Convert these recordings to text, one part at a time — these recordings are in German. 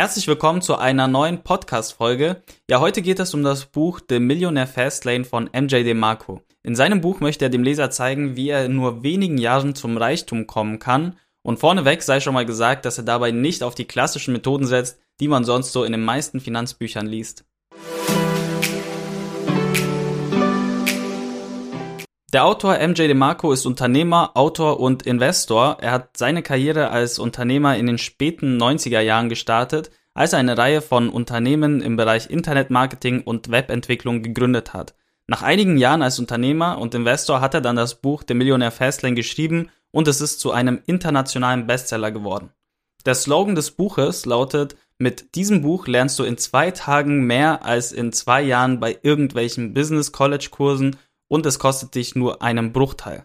Herzlich willkommen zu einer neuen Podcast-Folge. Ja, heute geht es um das Buch The Millionaire Fastlane von MJ DeMarco. In seinem Buch möchte er dem Leser zeigen, wie er in nur wenigen Jahren zum Reichtum kommen kann. Und vorneweg sei schon mal gesagt, dass er dabei nicht auf die klassischen Methoden setzt, die man sonst so in den meisten Finanzbüchern liest. Der Autor MJ DeMarco ist Unternehmer, Autor und Investor. Er hat seine Karriere als Unternehmer in den späten 90er Jahren gestartet, als er eine Reihe von Unternehmen im Bereich Internetmarketing und Webentwicklung gegründet hat. Nach einigen Jahren als Unternehmer und Investor hat er dann das Buch The Millionaire Fastlane geschrieben und es ist zu einem internationalen Bestseller geworden. Der Slogan des Buches lautet, mit diesem Buch lernst du in zwei Tagen mehr als in zwei Jahren bei irgendwelchen Business College Kursen und es kostet dich nur einen Bruchteil.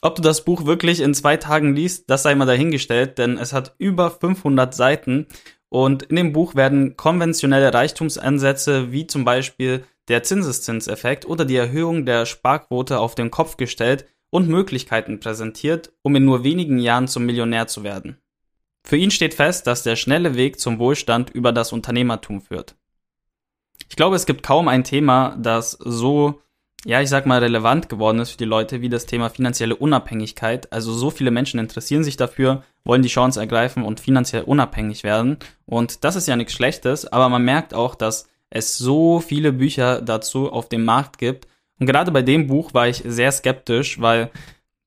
Ob du das Buch wirklich in zwei Tagen liest, das sei mal dahingestellt, denn es hat über 500 Seiten und in dem Buch werden konventionelle Reichtumsansätze wie zum Beispiel der Zinseszinseffekt oder die Erhöhung der Sparquote auf den Kopf gestellt und Möglichkeiten präsentiert, um in nur wenigen Jahren zum Millionär zu werden. Für ihn steht fest, dass der schnelle Weg zum Wohlstand über das Unternehmertum führt. Ich glaube, es gibt kaum ein Thema, das so ja, ich sag mal, relevant geworden ist für die Leute wie das Thema finanzielle Unabhängigkeit. Also so viele Menschen interessieren sich dafür, wollen die Chance ergreifen und finanziell unabhängig werden. Und das ist ja nichts Schlechtes, aber man merkt auch, dass es so viele Bücher dazu auf dem Markt gibt. Und gerade bei dem Buch war ich sehr skeptisch, weil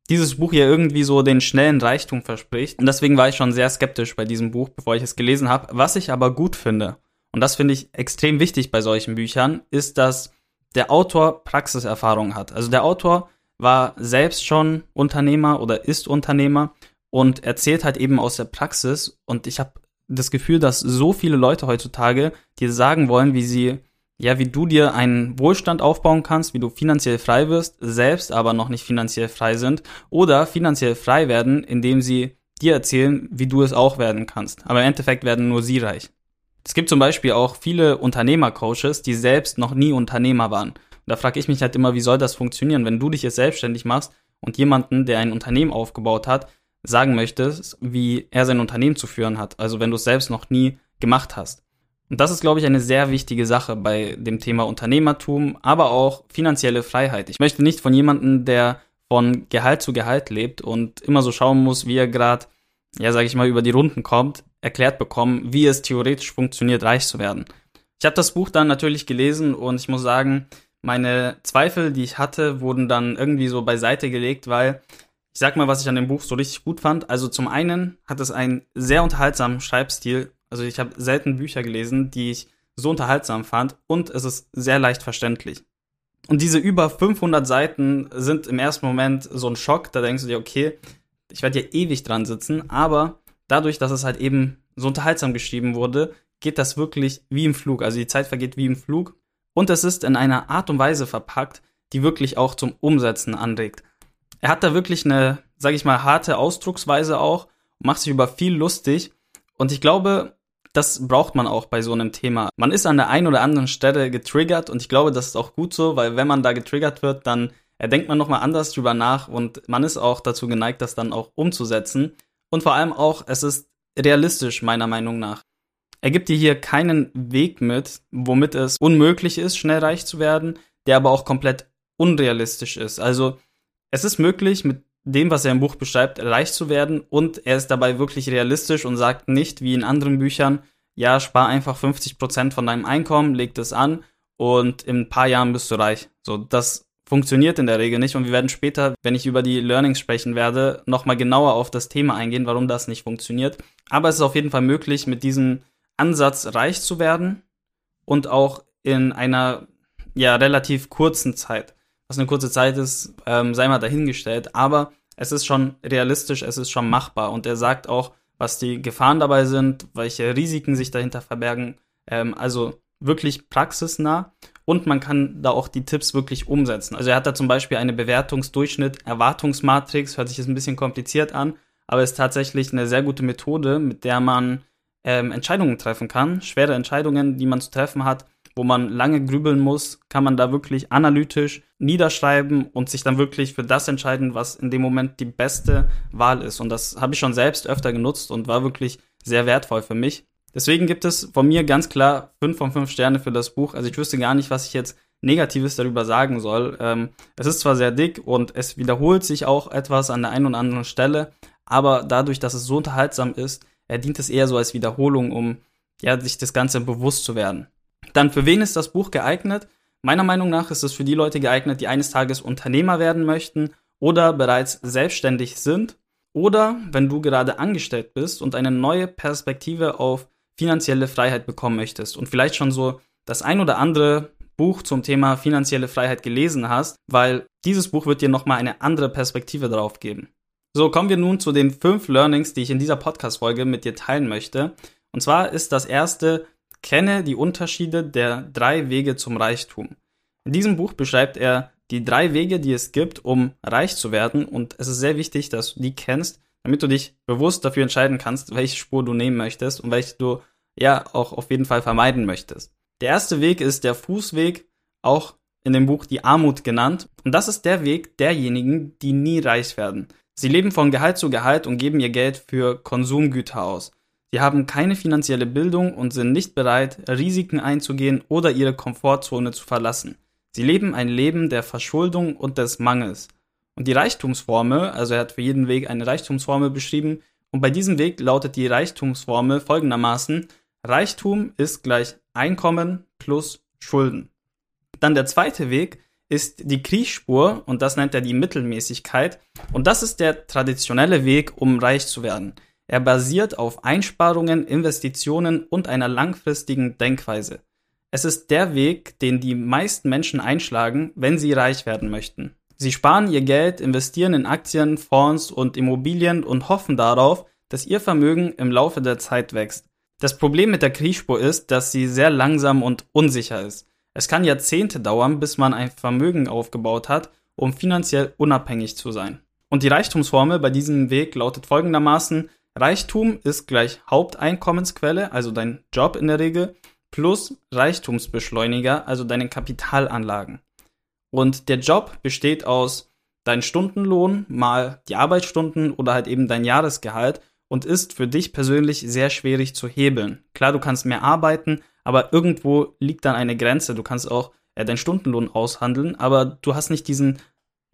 dieses Buch ja irgendwie so den schnellen Reichtum verspricht. Und deswegen war ich schon sehr skeptisch bei diesem Buch, bevor ich es gelesen habe. Was ich aber gut finde, und das finde ich extrem wichtig bei solchen Büchern, ist, dass der Autor Praxiserfahrung hat. Also der Autor war selbst schon Unternehmer oder ist Unternehmer und erzählt halt eben aus der Praxis. Und ich habe das Gefühl, dass so viele Leute heutzutage dir sagen wollen, wie sie, ja, wie du dir einen Wohlstand aufbauen kannst, wie du finanziell frei wirst, selbst aber noch nicht finanziell frei sind oder finanziell frei werden, indem sie dir erzählen, wie du es auch werden kannst. Aber im Endeffekt werden nur sie reich. Es gibt zum Beispiel auch viele Unternehmercoaches, die selbst noch nie Unternehmer waren. Und da frage ich mich halt immer, wie soll das funktionieren, wenn du dich jetzt selbstständig machst und jemanden, der ein Unternehmen aufgebaut hat, sagen möchtest, wie er sein Unternehmen zu führen hat. Also wenn du es selbst noch nie gemacht hast. Und das ist, glaube ich, eine sehr wichtige Sache bei dem Thema Unternehmertum, aber auch finanzielle Freiheit. Ich möchte nicht von jemandem, der von Gehalt zu Gehalt lebt und immer so schauen muss, wie er gerade, ja, sage ich mal, über die Runden kommt, erklärt bekommen, wie es theoretisch funktioniert, reich zu werden. Ich habe das Buch dann natürlich gelesen und ich muss sagen, meine Zweifel, die ich hatte, wurden dann irgendwie so beiseite gelegt, weil ich sag mal, was ich an dem Buch so richtig gut fand. Also zum einen hat es einen sehr unterhaltsamen Schreibstil. Also ich habe selten Bücher gelesen, die ich so unterhaltsam fand und es ist sehr leicht verständlich. Und diese über 500 Seiten sind im ersten Moment so ein Schock. Da denkst du dir, okay, ich werde hier ewig dran sitzen, aber dadurch, dass es halt eben so unterhaltsam geschrieben wurde, geht das wirklich wie im Flug. Also die Zeit vergeht wie im Flug. Und es ist in einer Art und Weise verpackt, die wirklich auch zum Umsetzen anregt. Er hat da wirklich eine, sag ich mal, harte Ausdrucksweise auch, macht sich über viel lustig. Und ich glaube, das braucht man auch bei so einem Thema. Man ist an der einen oder anderen Stelle getriggert und ich glaube, das ist auch gut so, weil wenn man da getriggert wird, dann denkt man nochmal anders drüber nach und man ist auch dazu geneigt, das dann auch umzusetzen. Und vor allem auch, es ist realistisch, meiner Meinung nach. Er gibt dir hier keinen Weg mit, womit es unmöglich ist, schnell reich zu werden, der aber auch komplett unrealistisch ist. Also es ist möglich, mit dem, was er im Buch beschreibt, reich zu werden und er ist dabei wirklich realistisch und sagt nicht, wie in anderen Büchern, ja, spar einfach 50% von deinem Einkommen, leg das an und in ein paar Jahren bist du reich. So, das funktioniert in der Regel nicht und wir werden später, wenn ich über die Learnings sprechen werde, nochmal genauer auf das Thema eingehen, warum das nicht funktioniert. Aber es ist auf jeden Fall möglich, mit diesem Ansatz reich zu werden und auch in einer ja relativ kurzen Zeit. Was eine kurze Zeit ist, ähm, sei mal dahingestellt, aber es ist schon realistisch, es ist schon machbar und er sagt auch, was die Gefahren dabei sind, welche Risiken sich dahinter verbergen. Ähm, also wirklich praxisnah und man kann da auch die Tipps wirklich umsetzen. Also er hat da zum Beispiel eine Bewertungsdurchschnitt, Erwartungsmatrix, hört sich jetzt ein bisschen kompliziert an, aber ist tatsächlich eine sehr gute Methode, mit der man ähm, Entscheidungen treffen kann. Schwere Entscheidungen, die man zu treffen hat, wo man lange grübeln muss, kann man da wirklich analytisch niederschreiben und sich dann wirklich für das entscheiden, was in dem Moment die beste Wahl ist. Und das habe ich schon selbst öfter genutzt und war wirklich sehr wertvoll für mich. Deswegen gibt es von mir ganz klar 5 von 5 Sterne für das Buch. Also ich wüsste gar nicht, was ich jetzt Negatives darüber sagen soll. Ähm, es ist zwar sehr dick und es wiederholt sich auch etwas an der einen oder anderen Stelle, aber dadurch, dass es so unterhaltsam ist, er dient es eher so als Wiederholung, um ja, sich das Ganze bewusst zu werden. Dann, für wen ist das Buch geeignet? Meiner Meinung nach ist es für die Leute geeignet, die eines Tages Unternehmer werden möchten oder bereits selbstständig sind oder wenn du gerade angestellt bist und eine neue Perspektive auf finanzielle Freiheit bekommen möchtest und vielleicht schon so das ein oder andere Buch zum Thema finanzielle Freiheit gelesen hast, weil dieses Buch wird dir nochmal eine andere Perspektive darauf geben. So, kommen wir nun zu den fünf Learnings, die ich in dieser Podcast-Folge mit dir teilen möchte. Und zwar ist das erste, kenne die Unterschiede der drei Wege zum Reichtum. In diesem Buch beschreibt er die drei Wege, die es gibt, um reich zu werden. Und es ist sehr wichtig, dass du die kennst, damit du dich bewusst dafür entscheiden kannst, welche Spur du nehmen möchtest und welche du ja auch auf jeden Fall vermeiden möchtest. Der erste Weg ist der Fußweg, auch in dem Buch die Armut genannt. Und das ist der Weg derjenigen, die nie reich werden. Sie leben von Gehalt zu Gehalt und geben ihr Geld für Konsumgüter aus. Sie haben keine finanzielle Bildung und sind nicht bereit, Risiken einzugehen oder ihre Komfortzone zu verlassen. Sie leben ein Leben der Verschuldung und des Mangels. Und die Reichtumsformel, also er hat für jeden Weg eine Reichtumsformel beschrieben, und bei diesem Weg lautet die Reichtumsformel folgendermaßen, Reichtum ist gleich Einkommen plus Schulden. Dann der zweite Weg ist die Kriechspur und das nennt er die Mittelmäßigkeit und das ist der traditionelle Weg, um reich zu werden. Er basiert auf Einsparungen, Investitionen und einer langfristigen Denkweise. Es ist der Weg, den die meisten Menschen einschlagen, wenn sie reich werden möchten. Sie sparen ihr Geld, investieren in Aktien, Fonds und Immobilien und hoffen darauf, dass ihr Vermögen im Laufe der Zeit wächst. Das Problem mit der Kriechspur ist, dass sie sehr langsam und unsicher ist. Es kann Jahrzehnte dauern, bis man ein Vermögen aufgebaut hat, um finanziell unabhängig zu sein. Und die Reichtumsformel bei diesem Weg lautet folgendermaßen, Reichtum ist gleich Haupteinkommensquelle, also dein Job in der Regel, plus Reichtumsbeschleuniger, also deine Kapitalanlagen. Und der Job besteht aus deinem Stundenlohn mal die Arbeitsstunden oder halt eben dein Jahresgehalt und ist für dich persönlich sehr schwierig zu hebeln. Klar, du kannst mehr arbeiten, aber irgendwo liegt dann eine Grenze. Du kannst auch äh, deinen Stundenlohn aushandeln, aber du hast nicht diesen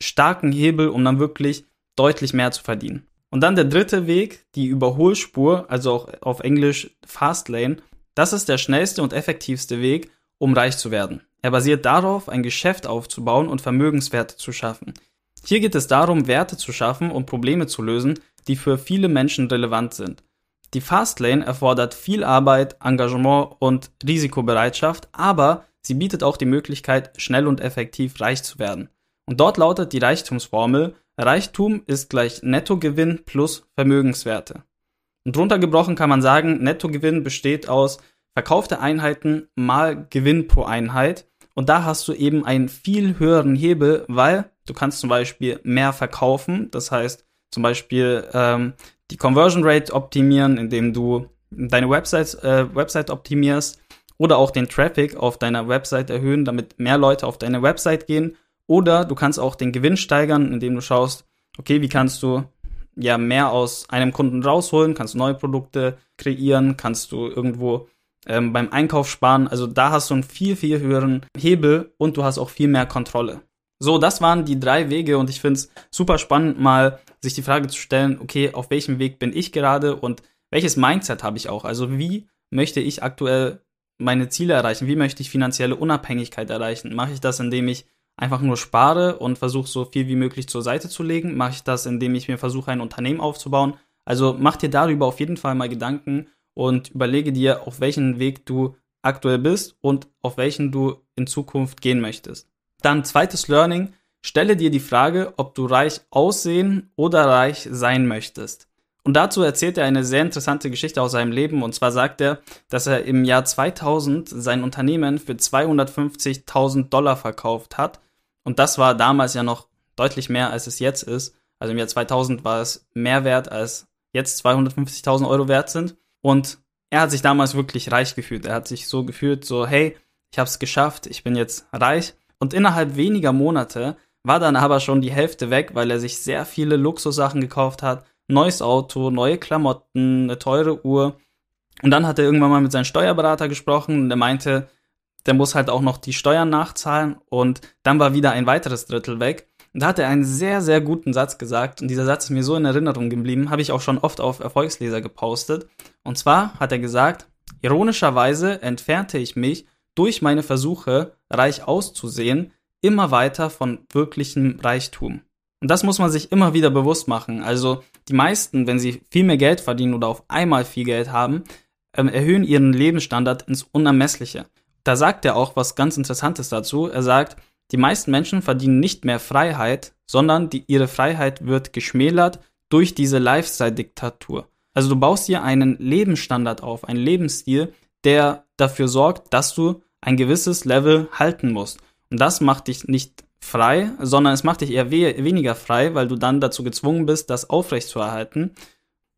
starken Hebel, um dann wirklich deutlich mehr zu verdienen. Und dann der dritte Weg, die Überholspur, also auch auf Englisch Fastlane. Das ist der schnellste und effektivste Weg, um reich zu werden. Er basiert darauf, ein Geschäft aufzubauen und Vermögenswerte zu schaffen. Hier geht es darum, Werte zu schaffen und Probleme zu lösen, die für viele Menschen relevant sind. Die Fastlane erfordert viel Arbeit, Engagement und Risikobereitschaft, aber sie bietet auch die Möglichkeit, schnell und effektiv reich zu werden. Und dort lautet die Reichtumsformel, Reichtum ist gleich Nettogewinn plus Vermögenswerte. Und runtergebrochen kann man sagen, Nettogewinn besteht aus verkaufte Einheiten mal Gewinn pro Einheit. Und da hast du eben einen viel höheren Hebel, weil du kannst zum Beispiel mehr verkaufen. Das heißt zum Beispiel ähm, die Conversion Rate optimieren, indem du deine Website, äh, Website optimierst oder auch den Traffic auf deiner Website erhöhen, damit mehr Leute auf deine Website gehen. Oder du kannst auch den Gewinn steigern, indem du schaust, okay, wie kannst du ja mehr aus einem Kunden rausholen, kannst du neue Produkte kreieren, kannst du irgendwo ähm, beim Einkauf sparen. Also da hast du einen viel, viel höheren Hebel und du hast auch viel mehr Kontrolle. So, das waren die drei Wege und ich finde es super spannend, mal sich die Frage zu stellen, okay, auf welchem Weg bin ich gerade und welches Mindset habe ich auch? Also wie möchte ich aktuell meine Ziele erreichen? Wie möchte ich finanzielle Unabhängigkeit erreichen? Mache ich das, indem ich einfach nur spare und versuche so viel wie möglich zur Seite zu legen? Mache ich das, indem ich mir versuche, ein Unternehmen aufzubauen? Also mach dir darüber auf jeden Fall mal Gedanken und überlege dir, auf welchen Weg du aktuell bist und auf welchen du in Zukunft gehen möchtest. Dann zweites Learning, stelle dir die Frage, ob du reich aussehen oder reich sein möchtest. Und dazu erzählt er eine sehr interessante Geschichte aus seinem Leben. Und zwar sagt er, dass er im Jahr 2000 sein Unternehmen für 250.000 Dollar verkauft hat und das war damals ja noch deutlich mehr, als es jetzt ist. Also im Jahr 2000 war es mehr wert, als jetzt 250.000 Euro wert sind. Und er hat sich damals wirklich reich gefühlt. Er hat sich so gefühlt, so, hey, ich habe es geschafft, ich bin jetzt reich. Und innerhalb weniger Monate war dann aber schon die Hälfte weg, weil er sich sehr viele Luxussachen gekauft hat. Neues Auto, neue Klamotten, eine teure Uhr. Und dann hat er irgendwann mal mit seinem Steuerberater gesprochen und der meinte, der muss halt auch noch die Steuern nachzahlen und dann war wieder ein weiteres Drittel weg. Und da hat er einen sehr, sehr guten Satz gesagt und dieser Satz ist mir so in Erinnerung geblieben, habe ich auch schon oft auf Erfolgsleser gepostet. Und zwar hat er gesagt, ironischerweise entfernte ich mich durch meine Versuche, reich auszusehen, immer weiter von wirklichem Reichtum. Und das muss man sich immer wieder bewusst machen. Also die meisten, wenn sie viel mehr Geld verdienen oder auf einmal viel Geld haben, ähm, erhöhen ihren Lebensstandard ins Unermessliche. Da sagt er auch was ganz Interessantes dazu. Er sagt, die meisten Menschen verdienen nicht mehr Freiheit, sondern die, ihre Freiheit wird geschmälert durch diese Lifestyle-Diktatur. Also du baust dir einen Lebensstandard auf, einen Lebensstil, der dafür sorgt, dass du ein gewisses Level halten musst. Und das macht dich nicht frei, sondern es macht dich eher we weniger frei, weil du dann dazu gezwungen bist, das aufrechtzuerhalten.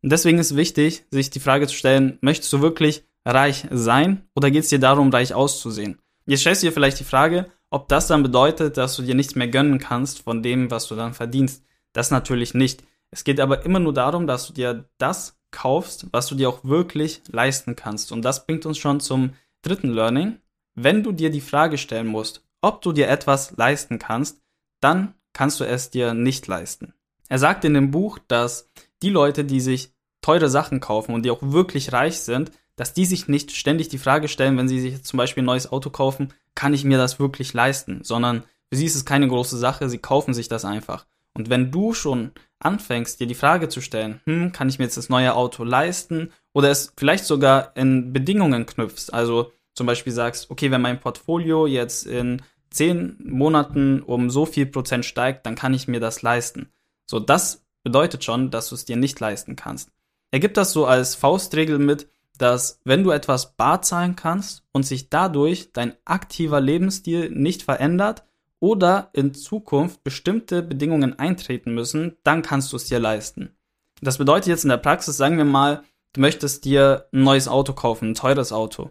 Und deswegen ist wichtig, sich die Frage zu stellen, möchtest du wirklich reich sein oder geht es dir darum, reich auszusehen? Jetzt stellst du dir vielleicht die Frage, ob das dann bedeutet, dass du dir nichts mehr gönnen kannst von dem, was du dann verdienst. Das natürlich nicht. Es geht aber immer nur darum, dass du dir das kaufst, was du dir auch wirklich leisten kannst. Und das bringt uns schon zum dritten Learning. Wenn du dir die Frage stellen musst, ob du dir etwas leisten kannst, dann kannst du es dir nicht leisten. Er sagt in dem Buch, dass die Leute, die sich teure Sachen kaufen und die auch wirklich reich sind, dass die sich nicht ständig die Frage stellen, wenn sie sich zum Beispiel ein neues Auto kaufen, kann ich mir das wirklich leisten? Sondern für sie ist es keine große Sache, sie kaufen sich das einfach. Und wenn du schon anfängst, dir die Frage zu stellen, hm, kann ich mir jetzt das neue Auto leisten? Oder es vielleicht sogar in Bedingungen knüpfst, also zum Beispiel sagst, okay, wenn mein Portfolio jetzt in zehn Monaten um so viel Prozent steigt, dann kann ich mir das leisten. So, das bedeutet schon, dass du es dir nicht leisten kannst. Er gibt das so als Faustregel mit, dass wenn du etwas bar zahlen kannst und sich dadurch dein aktiver Lebensstil nicht verändert oder in Zukunft bestimmte Bedingungen eintreten müssen, dann kannst du es dir leisten. Das bedeutet jetzt in der Praxis, sagen wir mal, du möchtest dir ein neues Auto kaufen, ein teures Auto.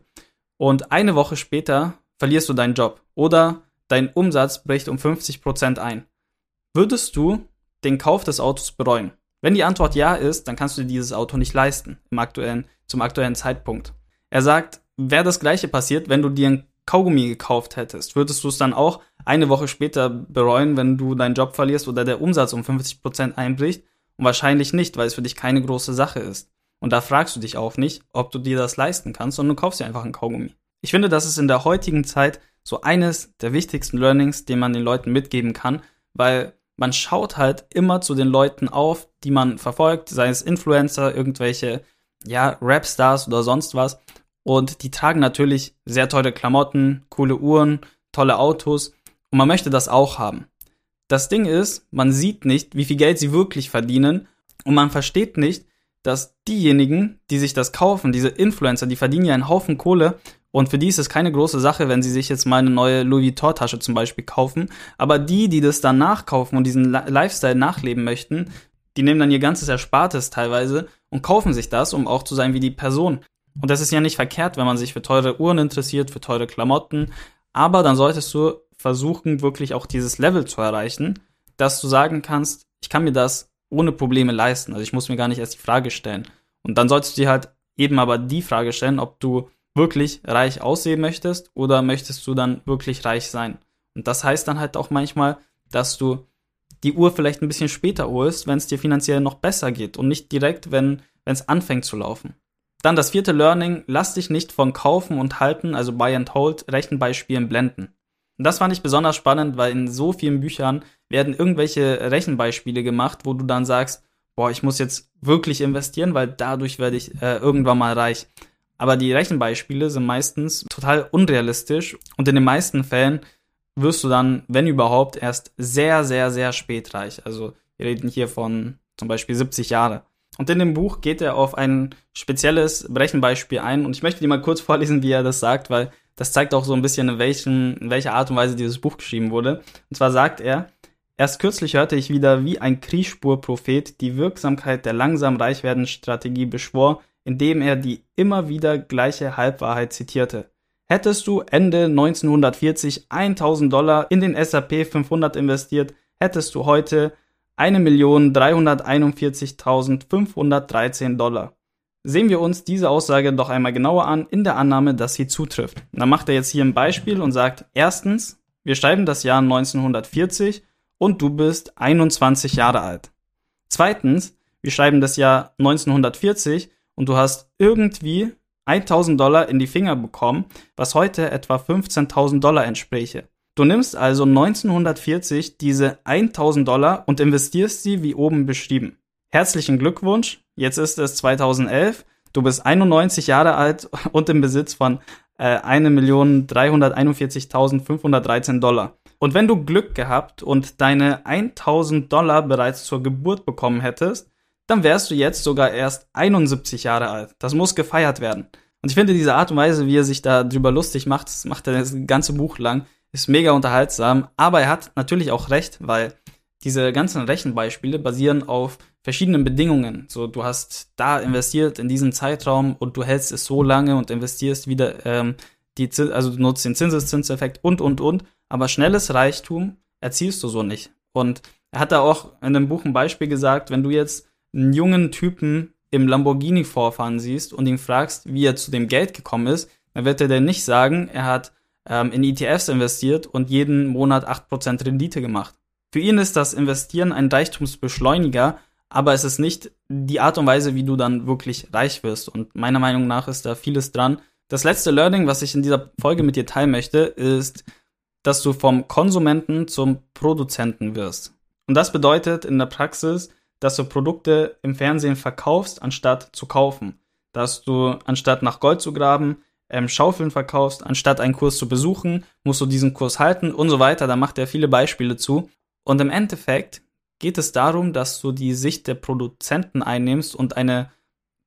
Und eine Woche später verlierst du deinen Job oder dein Umsatz bricht um 50% ein. Würdest du den Kauf des Autos bereuen? Wenn die Antwort ja ist, dann kannst du dir dieses Auto nicht leisten im aktuellen, zum aktuellen Zeitpunkt. Er sagt, wäre das gleiche passiert, wenn du dir ein Kaugummi gekauft hättest, würdest du es dann auch eine Woche später bereuen, wenn du deinen Job verlierst oder der Umsatz um 50% einbricht? Und wahrscheinlich nicht, weil es für dich keine große Sache ist. Und da fragst du dich auch nicht, ob du dir das leisten kannst, sondern du kaufst dir einfach ein Kaugummi. Ich finde, das ist in der heutigen Zeit so eines der wichtigsten Learnings, den man den Leuten mitgeben kann, weil man schaut halt immer zu den Leuten auf, die man verfolgt, sei es Influencer, irgendwelche, ja, Rapstars oder sonst was. Und die tragen natürlich sehr teure Klamotten, coole Uhren, tolle Autos. Und man möchte das auch haben. Das Ding ist, man sieht nicht, wie viel Geld sie wirklich verdienen. Und man versteht nicht, dass diejenigen, die sich das kaufen, diese Influencer, die verdienen ja einen Haufen Kohle und für die ist es keine große Sache, wenn sie sich jetzt mal eine neue Louis Vuitton-Tasche zum Beispiel kaufen. Aber die, die das dann nachkaufen und diesen Lifestyle nachleben möchten, die nehmen dann ihr ganzes Erspartes teilweise und kaufen sich das, um auch zu sein wie die Person. Und das ist ja nicht verkehrt, wenn man sich für teure Uhren interessiert, für teure Klamotten. Aber dann solltest du versuchen, wirklich auch dieses Level zu erreichen, dass du sagen kannst, ich kann mir das ohne Probleme leisten. Also ich muss mir gar nicht erst die Frage stellen. Und dann solltest du dir halt eben aber die Frage stellen, ob du wirklich reich aussehen möchtest oder möchtest du dann wirklich reich sein? Und das heißt dann halt auch manchmal, dass du die Uhr vielleicht ein bisschen später holst, wenn es dir finanziell noch besser geht und nicht direkt, wenn es anfängt zu laufen. Dann das vierte Learning, lass dich nicht von Kaufen und Halten, also Buy and Hold, Rechenbeispielen blenden. Und das fand ich besonders spannend, weil in so vielen Büchern werden irgendwelche Rechenbeispiele gemacht, wo du dann sagst, boah, ich muss jetzt wirklich investieren, weil dadurch werde ich äh, irgendwann mal reich. Aber die Rechenbeispiele sind meistens total unrealistisch und in den meisten Fällen wirst du dann, wenn überhaupt, erst sehr, sehr, sehr spät reich. Also wir reden hier von zum Beispiel 70 Jahre. Und in dem Buch geht er auf ein spezielles Rechenbeispiel ein und ich möchte dir mal kurz vorlesen, wie er das sagt, weil das zeigt auch so ein bisschen, in, welchen, in welcher Art und Weise dieses Buch geschrieben wurde. Und zwar sagt er, Erst kürzlich hörte ich wieder, wie ein Kriechspur-Prophet die Wirksamkeit der langsam reich werdenden Strategie beschwor, indem er die immer wieder gleiche Halbwahrheit zitierte. Hättest du Ende 1940 1000 Dollar in den SAP 500 investiert, hättest du heute 1.341.513 Dollar. sehen wir uns diese Aussage doch einmal genauer an, in der Annahme, dass sie zutrifft. dann macht er jetzt hier ein Beispiel und sagt, erstens, wir schreiben das Jahr 1940 und du bist 21 Jahre alt. Zweitens, wir schreiben das Jahr 1940 und du hast irgendwie 1000 Dollar in die Finger bekommen, was heute etwa 15.000 Dollar entspräche. Du nimmst also 1940 diese 1000 Dollar und investierst sie wie oben beschrieben. Herzlichen Glückwunsch, Jetzt ist es 2011. Du bist 91 Jahre alt und im Besitz von äh, 1.341.513 Dollar. Und wenn du Glück gehabt und deine 1000 Dollar bereits zur Geburt bekommen hättest, dann wärst du jetzt sogar erst 71 Jahre alt. Das muss gefeiert werden. Und ich finde diese Art und Weise, wie er sich da drüber lustig macht, das macht er das ganze Buch lang, ist mega unterhaltsam. Aber er hat natürlich auch recht, weil diese ganzen Rechenbeispiele basieren auf verschiedenen Bedingungen. So, du hast da investiert in diesen Zeitraum und du hältst es so lange und investierst wieder ähm, die, Zins, also du nutzt den Zinseszinseffekt und und und. Aber schnelles Reichtum erzielst du so nicht. Und er hat da auch in dem Buch ein Beispiel gesagt, wenn du jetzt einen jungen Typen im Lamborghini vorfahren siehst und ihn fragst, wie er zu dem Geld gekommen ist, dann wird er dir nicht sagen, er hat ähm, in ETFs investiert und jeden Monat 8% Rendite gemacht. Für ihn ist das Investieren ein Reichtumsbeschleuniger, aber es ist nicht die Art und Weise, wie du dann wirklich reich wirst. Und meiner Meinung nach ist da vieles dran. Das letzte Learning, was ich in dieser Folge mit dir teilen möchte, ist, dass du vom Konsumenten zum Produzenten wirst. Und das bedeutet in der Praxis, dass du Produkte im Fernsehen verkaufst, anstatt zu kaufen. Dass du anstatt nach Gold zu graben, ähm, Schaufeln verkaufst, anstatt einen Kurs zu besuchen, musst du diesen Kurs halten und so weiter. Da macht er viele Beispiele zu. Und im Endeffekt geht es darum, dass du die Sicht der Produzenten einnimmst und eine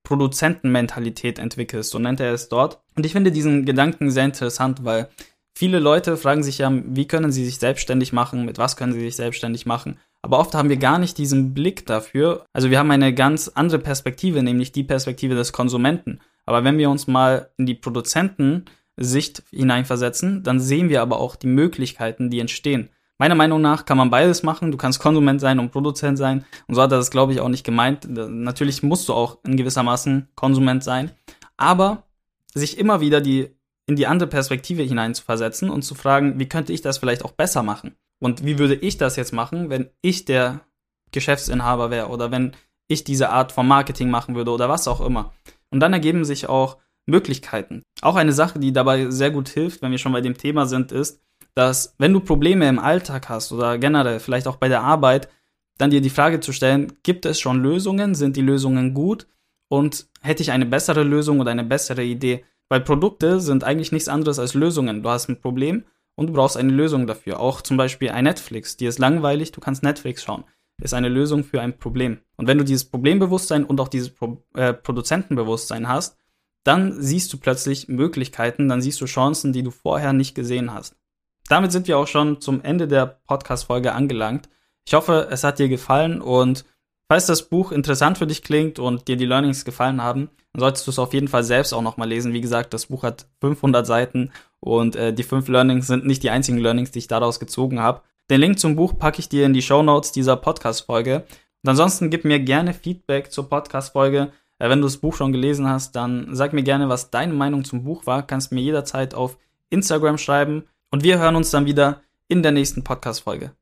Produzentenmentalität entwickelst, so nennt er es dort. Und ich finde diesen Gedanken sehr interessant, weil viele Leute fragen sich ja, wie können sie sich selbstständig machen, mit was können sie sich selbstständig machen. Aber oft haben wir gar nicht diesen Blick dafür. Also wir haben eine ganz andere Perspektive, nämlich die Perspektive des Konsumenten. Aber wenn wir uns mal in die Produzentensicht hineinversetzen, dann sehen wir aber auch die Möglichkeiten, die entstehen. Meiner Meinung nach kann man beides machen. Du kannst Konsument sein und Produzent sein. Und so hat er das, glaube ich, auch nicht gemeint. Natürlich musst du auch in gewissermaßen Konsument sein. Aber sich immer wieder die, in die andere Perspektive hinein zu versetzen und zu fragen, wie könnte ich das vielleicht auch besser machen? Und wie würde ich das jetzt machen, wenn ich der Geschäftsinhaber wäre oder wenn ich diese Art von Marketing machen würde oder was auch immer. Und dann ergeben sich auch Möglichkeiten. Auch eine Sache, die dabei sehr gut hilft, wenn wir schon bei dem Thema sind, ist, dass wenn du Probleme im Alltag hast oder generell vielleicht auch bei der Arbeit, dann dir die Frage zu stellen, gibt es schon Lösungen? Sind die Lösungen gut? Und hätte ich eine bessere Lösung oder eine bessere Idee? Weil Produkte sind eigentlich nichts anderes als Lösungen. Du hast ein Problem und du brauchst eine Lösung dafür. Auch zum Beispiel ein Netflix. Dir ist langweilig, du kannst Netflix schauen. Ist eine Lösung für ein Problem. Und wenn du dieses Problembewusstsein und auch dieses Pro äh, Produzentenbewusstsein hast, dann siehst du plötzlich Möglichkeiten, dann siehst du Chancen, die du vorher nicht gesehen hast damit sind wir auch schon zum Ende der Podcast-Folge angelangt. Ich hoffe, es hat dir gefallen und falls das Buch interessant für dich klingt und dir die Learnings gefallen haben, dann solltest du es auf jeden Fall selbst auch nochmal lesen. Wie gesagt, das Buch hat 500 Seiten und äh, die fünf Learnings sind nicht die einzigen Learnings, die ich daraus gezogen habe. Den Link zum Buch packe ich dir in die Show Notes dieser Podcast-Folge. Und ansonsten gib mir gerne Feedback zur Podcast-Folge. Äh, wenn du das Buch schon gelesen hast, dann sag mir gerne, was deine Meinung zum Buch war. Kannst mir jederzeit auf Instagram schreiben. Und wir hören uns dann wieder in der nächsten Podcast-Folge.